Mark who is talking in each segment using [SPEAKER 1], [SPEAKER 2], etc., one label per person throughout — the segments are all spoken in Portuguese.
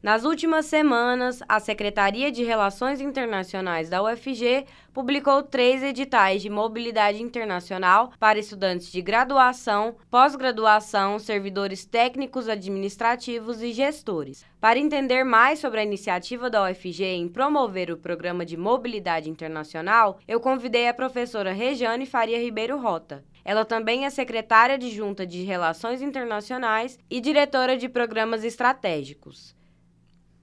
[SPEAKER 1] Nas últimas semanas, a Secretaria de Relações Internacionais da UFG publicou três editais de mobilidade internacional para estudantes de graduação, pós-graduação, servidores técnicos administrativos e gestores. Para entender mais sobre a iniciativa da UFG em promover o programa de mobilidade internacional, eu convidei a professora Rejane Faria Ribeiro Rota. Ela também é secretária adjunta de Relações Internacionais e diretora de Programas Estratégicos.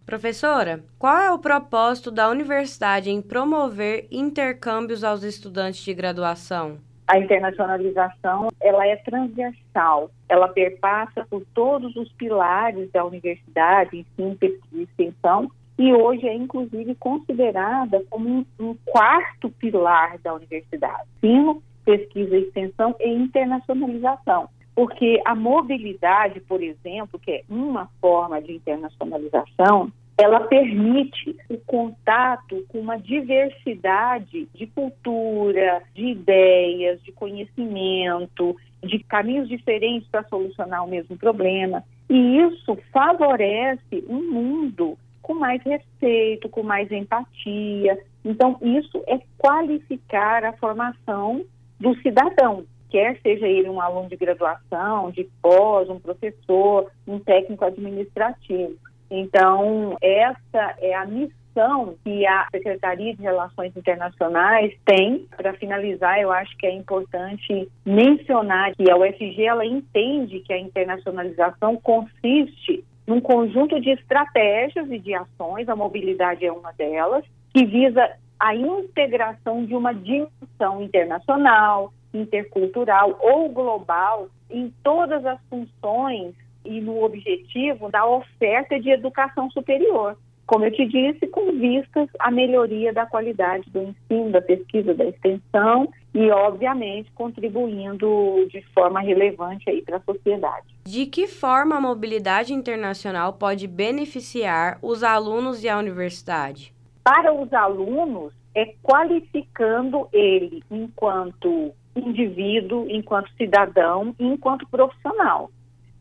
[SPEAKER 1] Professora, qual é o propósito da universidade em promover intercâmbios aos estudantes de graduação?
[SPEAKER 2] A internacionalização ela é transversal, ela perpassa por todos os pilares da universidade, ensino, pesquisa e extensão, e hoje é inclusive considerada como um, quarto pilar da universidade: ensino, pesquisa extensão e internacionalização. Porque a mobilidade, por exemplo, que é uma forma de internacionalização, ela permite o contato com uma diversidade de cultura, de ideias, de conhecimento, de caminhos diferentes para solucionar o mesmo problema. E isso favorece um mundo com mais respeito, com mais empatia. Então, isso é qualificar a formação do cidadão quer seja ele um aluno de graduação, de pós, um professor, um técnico administrativo. Então, essa é a missão que a Secretaria de Relações Internacionais tem. Para finalizar, eu acho que é importante mencionar que a UFG ela entende que a internacionalização consiste num conjunto de estratégias e de ações, a mobilidade é uma delas, que visa a integração de uma dimensão internacional, intercultural ou global em todas as funções e no objetivo da oferta de educação superior. Como eu te disse, com vistas à melhoria da qualidade do ensino, da pesquisa, da extensão e, obviamente, contribuindo de forma relevante aí para a sociedade.
[SPEAKER 1] De que forma a mobilidade internacional pode beneficiar os alunos e a universidade?
[SPEAKER 2] Para os alunos, é qualificando ele enquanto indivíduo, enquanto cidadão e enquanto profissional.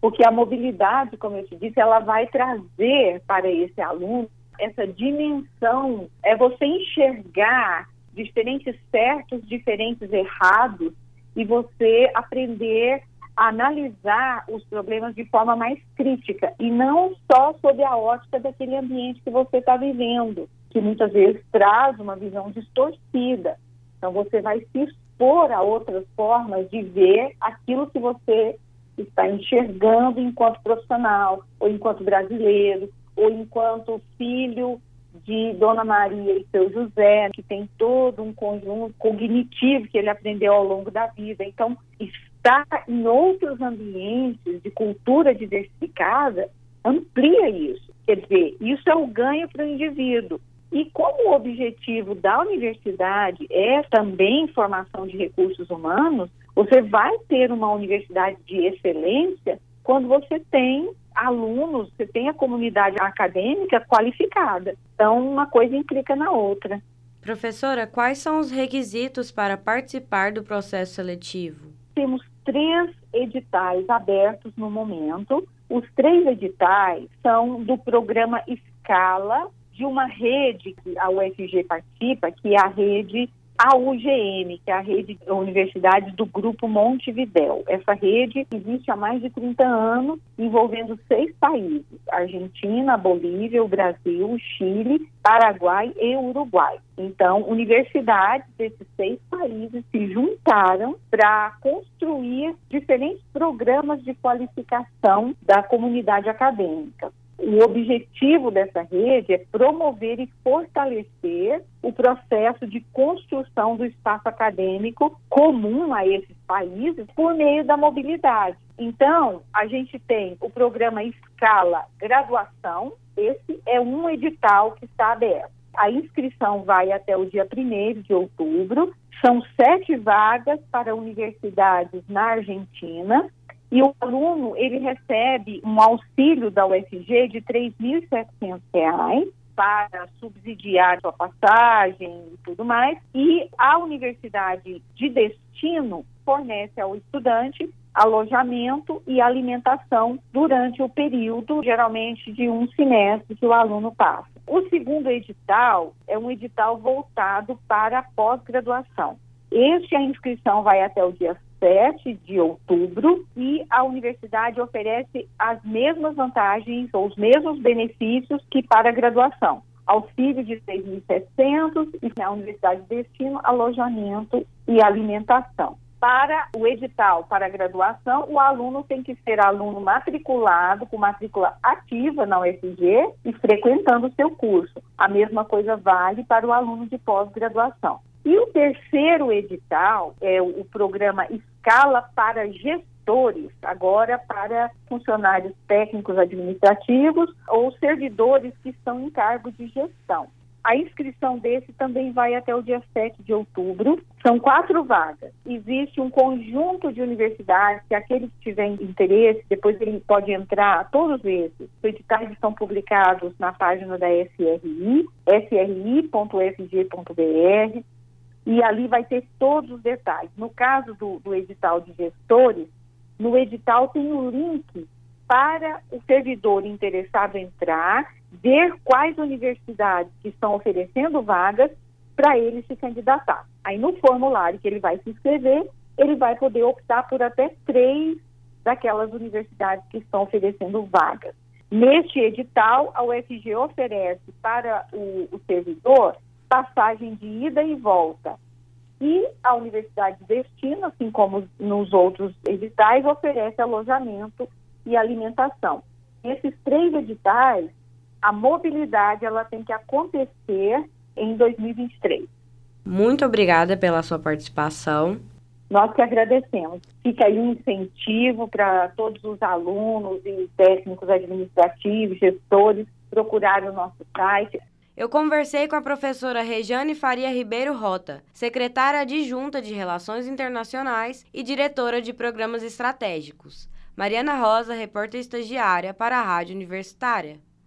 [SPEAKER 2] Porque a mobilidade, como eu te disse, ela vai trazer para esse aluno essa dimensão, é você enxergar diferentes certos, diferentes errados e você aprender a analisar os problemas de forma mais crítica e não só sob a ótica daquele ambiente que você está vivendo, que muitas vezes traz uma visão distorcida. Então você vai se expor a outras formas de ver aquilo que você está enxergando enquanto profissional, ou enquanto brasileiro, ou enquanto filho de Dona Maria e seu José, que tem todo um conjunto cognitivo que ele aprendeu ao longo da vida. Então, estar em outros ambientes de cultura diversificada amplia isso. Quer dizer, isso é o ganho para o indivíduo. E como o objetivo da universidade é também formação de recursos humanos, você vai ter uma universidade de excelência quando você tem alunos, você tem a comunidade acadêmica qualificada. Então, uma coisa implica na outra.
[SPEAKER 1] Professora, quais são os requisitos para participar do processo seletivo?
[SPEAKER 2] Temos três editais abertos no momento. Os três editais são do programa Escala de uma rede que a UFG participa, que é a rede a UGM, que é a rede de universidades do Grupo Montevidéu. Essa rede existe há mais de 30 anos, envolvendo seis países: Argentina, Bolívia, o Brasil, Chile, Paraguai e Uruguai. Então, universidades desses seis países se juntaram para construir diferentes programas de qualificação da comunidade acadêmica. O objetivo dessa rede é promover e fortalecer o processo de construção do espaço acadêmico comum a esses países por meio da mobilidade. Então, a gente tem o programa Escala Graduação, esse é um edital que está aberto. A inscrição vai até o dia 1 de outubro. São sete vagas para universidades na Argentina e o aluno, ele recebe um auxílio da UFG de R$ 3.700 para subsidiar sua passagem e tudo mais. E a universidade de destino fornece ao estudante alojamento e alimentação durante o período, geralmente de um semestre que o aluno passa. O segundo edital é um edital voltado para a pós-graduação. Este, a inscrição vai até o dia 7 de outubro e a universidade oferece as mesmas vantagens ou os mesmos benefícios que para a graduação. Auxílio de 6.700 e na universidade destino alojamento e alimentação. Para o edital para a graduação, o aluno tem que ser aluno matriculado, com matrícula ativa na UFG e frequentando o seu curso. A mesma coisa vale para o aluno de pós-graduação. E o terceiro edital é o programa Escala para Gestores, agora para funcionários técnicos administrativos ou servidores que estão em cargo de gestão. A inscrição desse também vai até o dia 7 de outubro. São quatro vagas. Existe um conjunto de universidades que aquele que tiver interesse, depois ele pode entrar, todos esses. Os editais estão publicados na página da SRI, sri.fg.br, e ali vai ter todos os detalhes. No caso do, do edital de gestores, no edital tem o um link para o servidor interessado entrar, ver quais universidades que estão oferecendo vagas para ele se candidatar. Aí no formulário que ele vai se inscrever, ele vai poder optar por até três daquelas universidades que estão oferecendo vagas. Neste edital, a UFG oferece para o, o servidor passagem de ida e volta. E a Universidade de Destino, assim como nos outros editais, oferece alojamento e alimentação. Nesses três editais, a mobilidade ela tem que acontecer em 2023.
[SPEAKER 1] Muito obrigada pela sua participação.
[SPEAKER 2] Nós que agradecemos. Fica aí um incentivo para todos os alunos e técnicos administrativos, gestores, procurarem o nosso site.
[SPEAKER 1] Eu conversei com a professora Rejane Faria Ribeiro Rota, secretária adjunta de Relações Internacionais e diretora de Programas Estratégicos. Mariana Rosa, repórter estagiária para a Rádio Universitária.